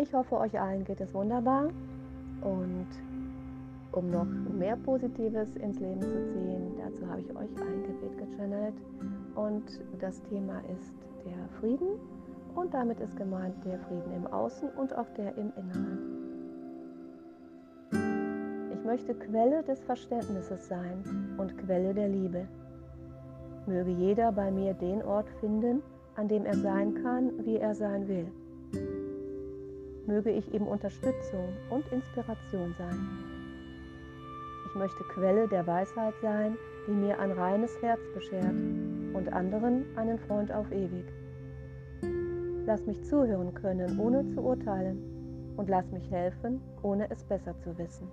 Ich hoffe, euch allen geht es wunderbar und um noch mehr Positives ins Leben zu ziehen, dazu habe ich euch ein Gebet gechannelt und das Thema ist der Frieden und damit ist gemeint der Frieden im Außen und auch der im Inneren. Ich möchte Quelle des Verständnisses sein und Quelle der Liebe. Möge jeder bei mir den Ort finden, an dem er sein kann, wie er sein will möge ich ihm Unterstützung und Inspiration sein. Ich möchte Quelle der Weisheit sein, die mir ein reines Herz beschert und anderen einen Freund auf ewig. Lass mich zuhören können, ohne zu urteilen, und lass mich helfen, ohne es besser zu wissen.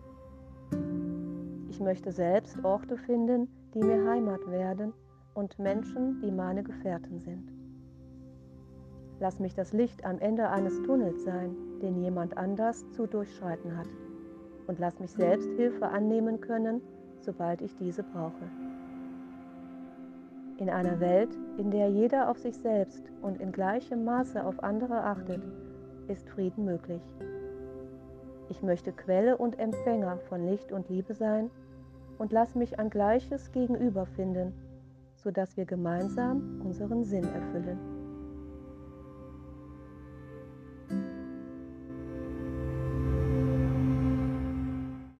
Ich möchte selbst Orte finden, die mir Heimat werden und Menschen, die meine Gefährten sind. Lass mich das Licht am Ende eines Tunnels sein, den jemand anders zu durchschreiten hat. Und lass mich selbst Hilfe annehmen können, sobald ich diese brauche. In einer Welt, in der jeder auf sich selbst und in gleichem Maße auf andere achtet, ist Frieden möglich. Ich möchte Quelle und Empfänger von Licht und Liebe sein und lass mich ein gleiches Gegenüber finden, sodass wir gemeinsam unseren Sinn erfüllen.